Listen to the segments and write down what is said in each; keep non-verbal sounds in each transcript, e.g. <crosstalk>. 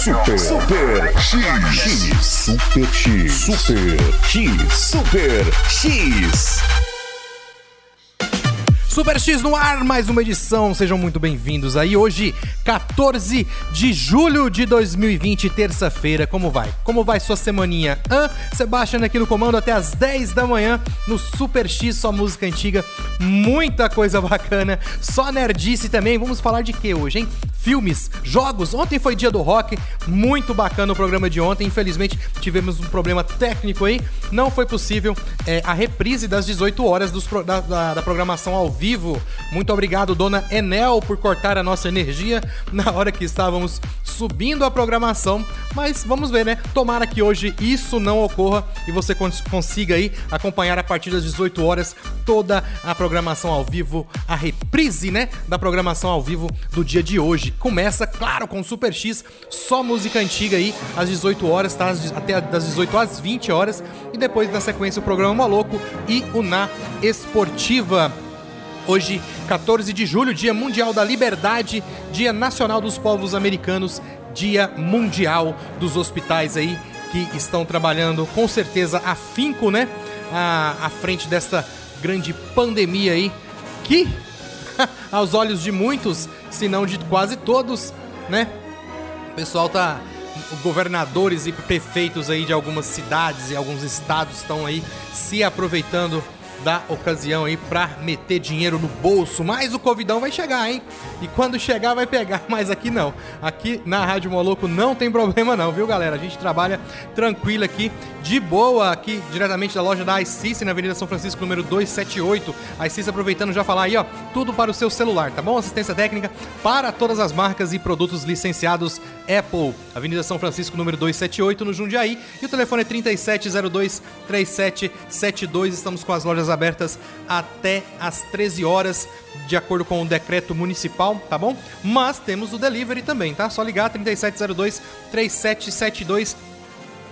Super. Super X. X. Super X. Super X. Super X. Super X no ar, mais uma edição, sejam muito bem-vindos aí. Hoje, 14 de julho de 2020, terça-feira. Como vai? Como vai sua semaninha? Hã? Sebastian aqui no comando até as 10 da manhã no Super X, só música antiga. Muita coisa bacana, só nerdice também. Vamos falar de que hoje, hein? Filmes, jogos. Ontem foi dia do rock, muito bacana o programa de ontem. Infelizmente, tivemos um problema técnico aí. Não foi possível é, a reprise das 18 horas dos da, da- da programação ao vivo. Muito obrigado, dona Enel, por cortar a nossa energia <laughs> na hora que estávamos subindo a programação. Mas vamos ver, né? Tomara que hoje isso não ocorra e você cons- consiga aí acompanhar a partir das 18 horas toda a programação ao vivo, a reprise, né? Da programação ao vivo do dia de hoje. Começa, claro, com Super X, só música antiga aí, às 18 horas, tá? Até das 18 às 20 horas. E depois, na sequência, o programa Maluco e o Na Esportiva. Hoje, 14 de julho, Dia Mundial da Liberdade, Dia Nacional dos Povos Americanos, Dia Mundial dos Hospitais aí que estão trabalhando com certeza afinco, né? À, à frente desta grande pandemia aí que <laughs> aos olhos de muitos, se não de quase todos, né? O pessoal tá. Governadores e prefeitos aí de algumas cidades e alguns estados estão aí se aproveitando da ocasião aí pra meter dinheiro no bolso. Mas o Covidão vai chegar, hein? E quando chegar, vai pegar. <laughs> Mas aqui não. Aqui na Rádio Moloco não tem problema, não, viu, galera? A gente trabalha tranquilo aqui, de boa, aqui diretamente da loja da iCice na Avenida São Francisco, número 278. A aproveitando já falar aí, ó, tudo para o seu celular, tá bom? Assistência técnica para todas as marcas e produtos licenciados Apple. Avenida São Francisco, número 278, no Jundiaí. E o telefone é 3702-3772. Estamos com as lojas abertas até às 13 horas, de acordo com o decreto municipal, tá bom? Mas temos o delivery também, tá? Só ligar 3702-3772.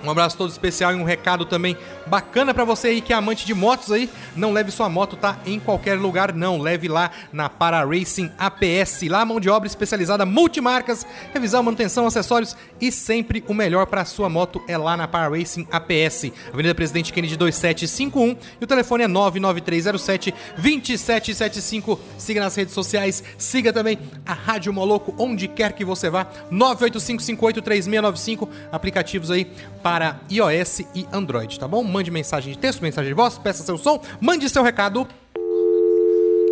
Um abraço todo especial e um recado também bacana pra você aí que é amante de motos aí. Não leve sua moto, tá? Em qualquer lugar, não. Leve lá na Para Racing APS. Lá, mão de obra especializada, multimarcas, revisão, manutenção, acessórios e sempre o melhor pra sua moto é lá na Para Racing APS. Avenida Presidente Kennedy 2751 e o telefone é 99307 2775. Siga nas redes sociais, siga também a Rádio Moloco onde quer que você vá. 985583695, aplicativos aí para iOS e Android, tá bom? Mande mensagem de texto, mensagem de voz, peça seu som, mande seu recado.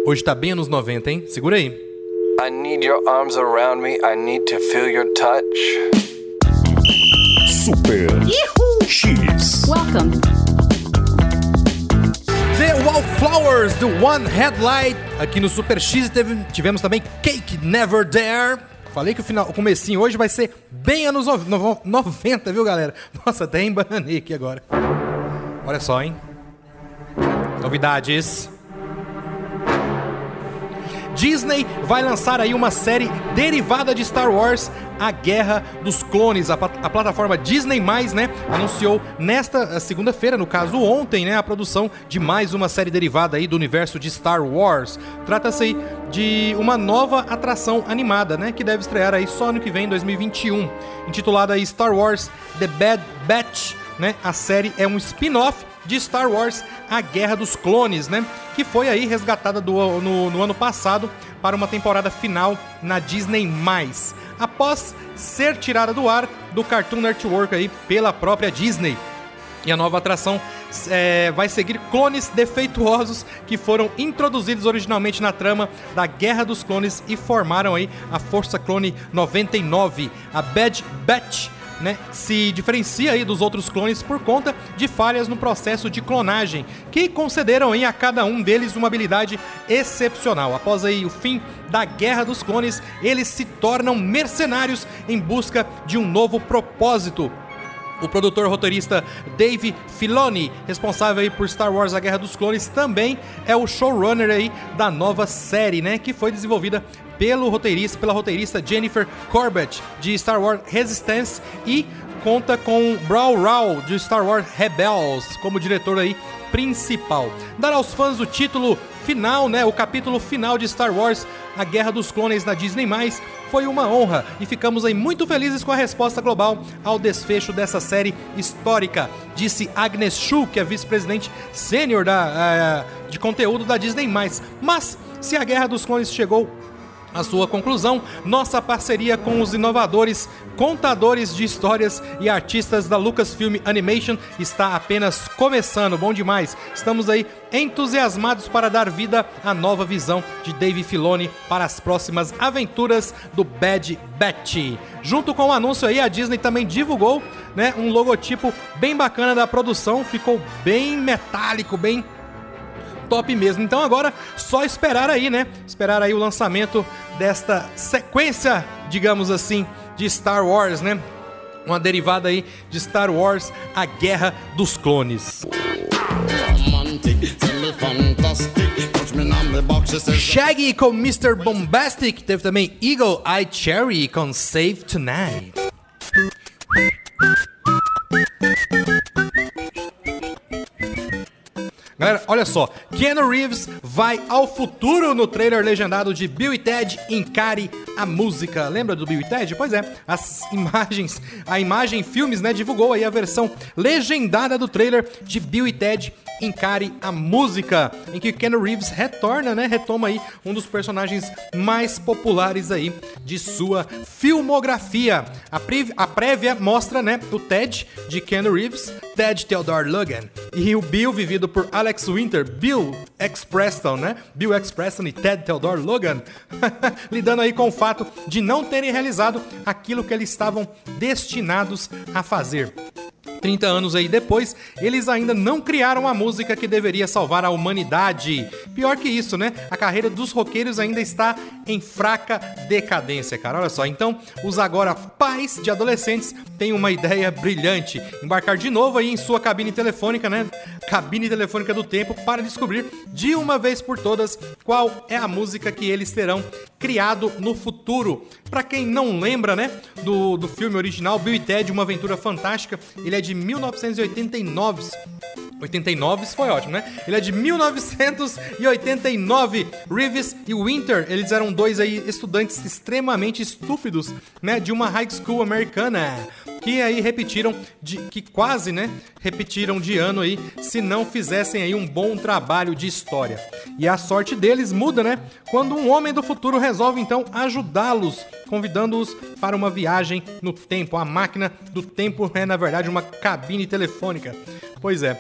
Hoje tá bem anos 90, hein? Segura aí. I need your arms around me. I need to feel your touch. Super X. Welcome. The Wallflowers, do One Headlight. Aqui no Super X teve- tivemos também Cake Never There. Falei que o, final, o comecinho hoje vai ser bem anos no- no- 90, viu, galera? Nossa, até embananei aqui agora. Olha só, hein? Novidades. Disney vai lançar aí uma série derivada de Star Wars, A Guerra dos Clones. A, a plataforma Disney+, né, anunciou nesta eh, segunda-feira, no caso ontem, né, a produção de mais uma série derivada aí do universo de Star Wars. Trata-se aí de uma nova atração animada, né, que deve estrear aí só ano que vem, 2021, intitulada aí Star Wars The Bad Batch, né? A série é um spin-off de Star Wars A Guerra dos Clones, né? que foi aí resgatada do, no, no ano passado para uma temporada final na Disney+. Após ser tirada do ar do Cartoon Network aí pela própria Disney. E a nova atração é, vai seguir clones defeituosos que foram introduzidos originalmente na trama da Guerra dos Clones e formaram aí a Força Clone 99. A Bad Batch né, se diferencia aí dos outros clones por conta de falhas no processo de clonagem, que concederam aí a cada um deles uma habilidade excepcional. Após aí o fim da Guerra dos Clones, eles se tornam mercenários em busca de um novo propósito. O produtor roteirista Dave Filoni, responsável aí por Star Wars A Guerra dos Clones, também é o showrunner aí da nova série, né, que foi desenvolvida pelo roteirista, pela roteirista Jennifer Corbett de Star Wars Resistance e conta com Brawl Rao de Star Wars Rebels como diretor aí principal. Dar aos fãs o título final, né, o capítulo final de Star Wars A Guerra dos Clones na Disney+, foi uma honra e ficamos aí muito felizes com a resposta global ao desfecho dessa série histórica, disse Agnes Chu, que é vice-presidente sênior da, uh, de conteúdo da Disney+. Mas, se a Guerra dos Clones chegou a sua conclusão, nossa parceria com os inovadores, contadores de histórias e artistas da Lucasfilm Animation está apenas começando. Bom demais. Estamos aí entusiasmados para dar vida à nova visão de Dave Filoni para as próximas aventuras do Bad Batch. Junto com o anúncio aí, a Disney também divulgou, né, um logotipo bem bacana da produção, ficou bem metálico, bem top mesmo. Então agora só esperar aí, né? Esperar aí o lançamento desta sequência, digamos assim, de Star Wars, né? Uma derivada aí de Star Wars, A Guerra dos Clones. Shaggy com Mr. Bombastic, teve também Eagle Eye Cherry com Save Tonight. Galera, olha só, Keanu Reeves vai ao futuro no trailer legendado de Bill e Ted Encare a Música. Lembra do Bill e Ted? Pois é, as <laughs> imagens, a imagem Filmes, né, divulgou aí a versão legendada do trailer de Bill e Ted Encare a Música, em que Keanu Reeves retorna, né, retoma aí um dos personagens mais populares aí de sua filmografia. A, a prévia mostra, né, o Ted de Keanu Reeves, Ted Theodore Logan, e o Bill vivido por Alex Alex Winter, Bill X Preston, né? Bill X Preston e Ted Theodore Logan, <laughs> lidando aí com o fato de não terem realizado aquilo que eles estavam destinados a fazer. 30 anos aí depois, eles ainda não criaram a música que deveria salvar a humanidade. Pior que isso, né? A carreira dos roqueiros ainda está em fraca decadência, cara. Olha só, então os agora pais de adolescentes têm uma ideia brilhante: embarcar de novo aí em sua cabine telefônica, né? Cabine telefônica do tempo para descobrir de uma vez por todas qual é a música que eles terão criado no futuro. Para quem não lembra, né, do, do filme original Bill e Ted, Uma Aventura Fantástica, ele é de 1989. 89 foi ótimo, né? Ele é de 1989. Reeves e Winter, eles eram dois aí estudantes extremamente estúpidos, né, de uma high school americana, que aí repetiram de que quase, né, repetiram de ano aí se não fizessem aí um bom trabalho de história. E a sorte deles muda, né? Quando um homem do futuro resolve então ajudá-los, convidando-os para uma viagem no tempo. A máquina do tempo é na verdade uma cabine telefônica. Pois é,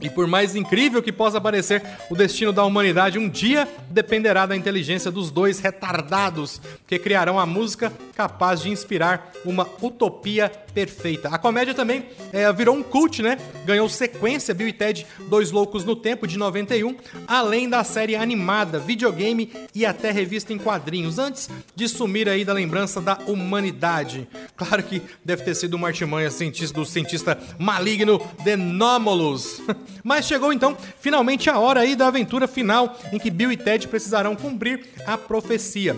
e por mais incrível que possa parecer, o destino da humanidade um dia dependerá da inteligência dos dois retardados que criarão a música capaz de inspirar uma utopia perfeita. A comédia também é, virou um cult, né? Ganhou sequência Bill e Ted Dois Loucos no Tempo de 91, além da série animada, videogame e até revista em quadrinhos, antes de sumir aí da lembrança da humanidade. Claro que deve ter sido uma artimanha cientista, do cientista maligno Denômolus. <laughs> Mas chegou então finalmente a hora aí da aventura final em que Bill e Ted precisarão cumprir a profecia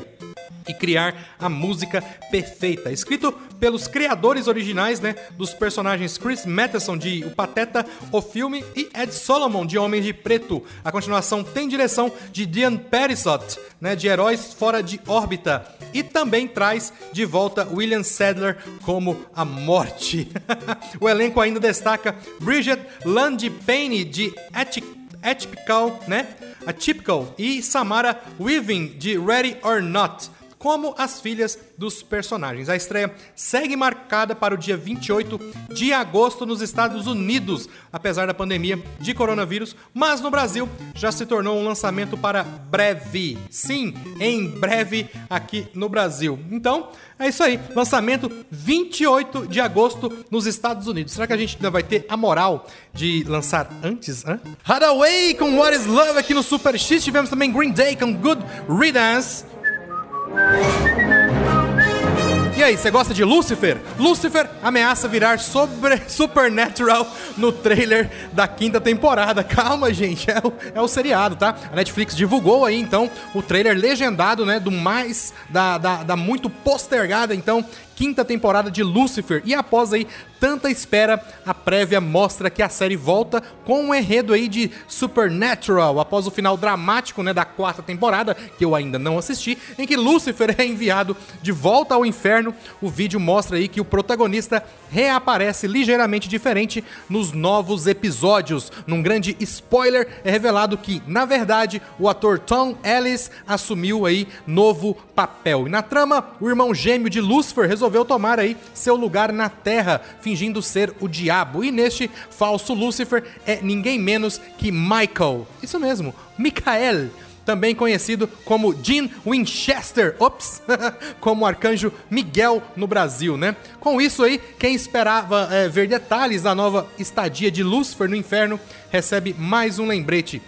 e criar a música perfeita. Escrito pelos criadores originais, né, dos personagens Chris Matheson de O Pateta, o filme e Ed Solomon de Homem de Preto. A continuação tem direção de Diane Perisot, né, de Heróis Fora de Órbita, e também traz de volta William Sadler como a Morte. <laughs> o elenco ainda destaca Bridget Landy Payne de Atypical, né? Atypical e Samara Weaving, de Ready or Not como as filhas dos personagens. A estreia segue marcada para o dia 28 de agosto nos Estados Unidos, apesar da pandemia de coronavírus, mas no Brasil já se tornou um lançamento para breve. Sim, em breve aqui no Brasil. Então, é isso aí. Lançamento 28 de agosto nos Estados Unidos. Será que a gente ainda vai ter a moral de lançar antes? Hadaway com What is Love aqui no Super X. Tivemos também Green Day com Good Riddance. E aí, você gosta de Lucifer? Lucifer ameaça virar sobre <laughs> Supernatural no trailer da quinta temporada. Calma, gente, é o, é o seriado, tá? A Netflix divulgou aí, então, o trailer legendado, né, do mais, da, da, da muito postergada, então, quinta temporada de Lucifer. E após aí tanta espera, a prévia mostra que a série volta com um enredo aí de Supernatural, após o final dramático, né, da quarta temporada, que eu ainda não assisti, em que Lucifer <laughs> é enviado de volta ao inferno. O vídeo mostra aí que o protagonista reaparece ligeiramente diferente nos novos episódios. Num grande spoiler, é revelado que, na verdade, o ator Tom Ellis assumiu aí novo papel. E na trama, o irmão gêmeo de Lucifer resolveu tomar aí seu lugar na Terra, fingindo ser o diabo. E neste falso Lucifer é ninguém menos que Michael. Isso mesmo, Michael também conhecido como Jean Winchester, ops, <laughs> como arcanjo Miguel no Brasil, né? Com isso aí, quem esperava é, ver detalhes da nova estadia de Lucifer no inferno recebe mais um lembrete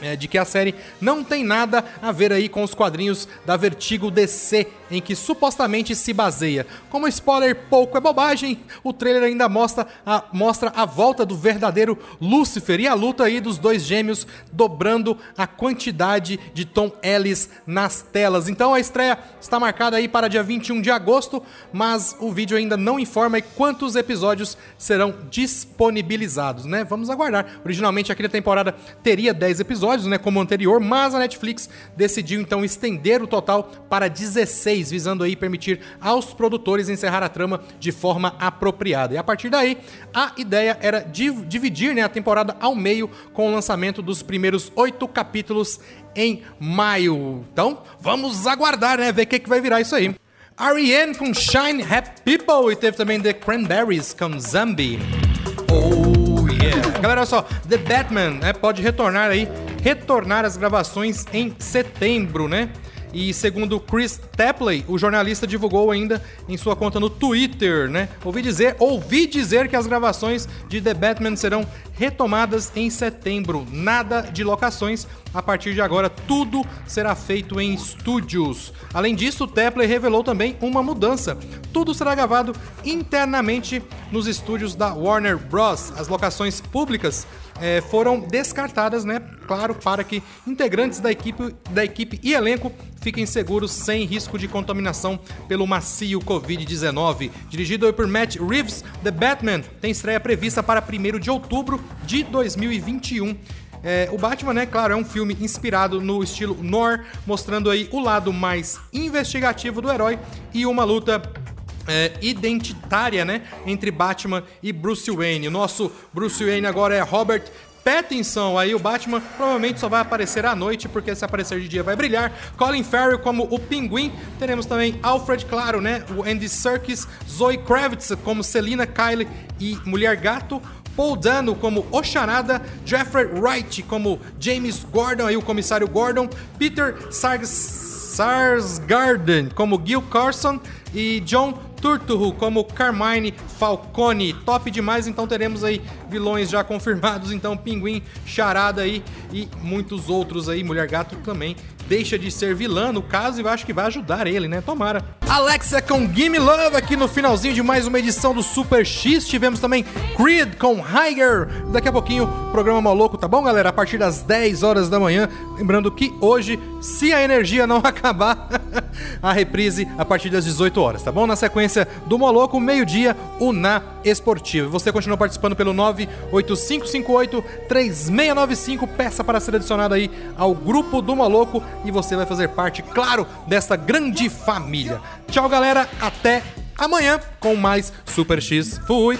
é, de que a série não tem nada a ver aí com os quadrinhos da Vertigo DC, em que supostamente se baseia. Como spoiler pouco é bobagem, o trailer ainda mostra a, mostra a volta do verdadeiro Lúcifer e a luta aí dos dois gêmeos dobrando a quantidade de Tom Ellis nas telas. Então a estreia está marcada aí para dia 21 de agosto, mas o vídeo ainda não informa quantos episódios serão disponibilizados, né? Vamos aguardar. Originalmente aquela temporada teria 10 episódios, né, como o anterior, mas a Netflix decidiu então estender o total para 16, visando aí permitir aos produtores encerrar a trama de forma apropriada. E a partir daí, a ideia era div dividir né, a temporada ao meio com o lançamento dos primeiros oito capítulos em maio. Então, vamos aguardar, né, ver o que, que vai virar isso aí. R.E.M. com Shine Happy People e teve também The Cranberries com Zombie. Oh yeah. Galera, olha só, The Batman né, pode retornar aí, retornar as gravações em setembro, né? E segundo Chris Tapley, o jornalista divulgou ainda em sua conta no Twitter, né? Ouvi dizer, ouvi dizer que as gravações de The Batman serão retomadas em setembro. Nada de locações. A partir de agora, tudo será feito em estúdios. Além disso, Tapley revelou também uma mudança. Tudo será gravado internamente nos estúdios da Warner Bros. As locações públicas é, foram descartadas, né? Claro, para que integrantes da equipe, da equipe e elenco fiquem seguros sem risco de contaminação pelo macio Covid-19. Dirigido por Matt Reeves, The Batman tem estreia prevista para 1 de outubro de 2021. É, o Batman, né, claro, é um filme inspirado no estilo noir, mostrando aí o lado mais investigativo do herói e uma luta é, identitária, né, entre Batman e Bruce Wayne. O nosso Bruce Wayne agora é Robert Pattinson, aí o Batman provavelmente só vai aparecer à noite, porque se aparecer de dia vai brilhar. Colin Farrell como o Pinguim. Teremos também Alfred, claro, né? O Andy Serkis, Zoe Kravitz como Selina Kyle e Mulher Gato. Paul Dano como Oxanada, Jeffrey Wright como James Gordon, aí o comissário Gordon, Peter Sarsgaard como Gil Carson e John Turturro como Carmine Falcone. Top demais, então teremos aí vilões já confirmados, então Pinguim, Charada aí e muitos outros aí, Mulher Gato também deixa de ser vilã no caso e eu acho que vai ajudar ele, né? Tomara. Alexa com Gimme Love aqui no finalzinho de mais uma edição do Super X. Tivemos também Creed com Higher. Daqui a pouquinho, programa maluco, tá bom, galera? A partir das 10 horas da manhã. Lembrando que hoje, se a energia não <laughs> acabar, a reprise a partir das 18 horas, tá bom? Na sequência do Moloco, meio-dia, o Na Esportivo. Você continua participando pelo 985583695. Peça para ser adicionado aí ao grupo do Moloco e você vai fazer parte, claro, desta grande família. Tchau, galera. Até amanhã com mais Super X. Fui!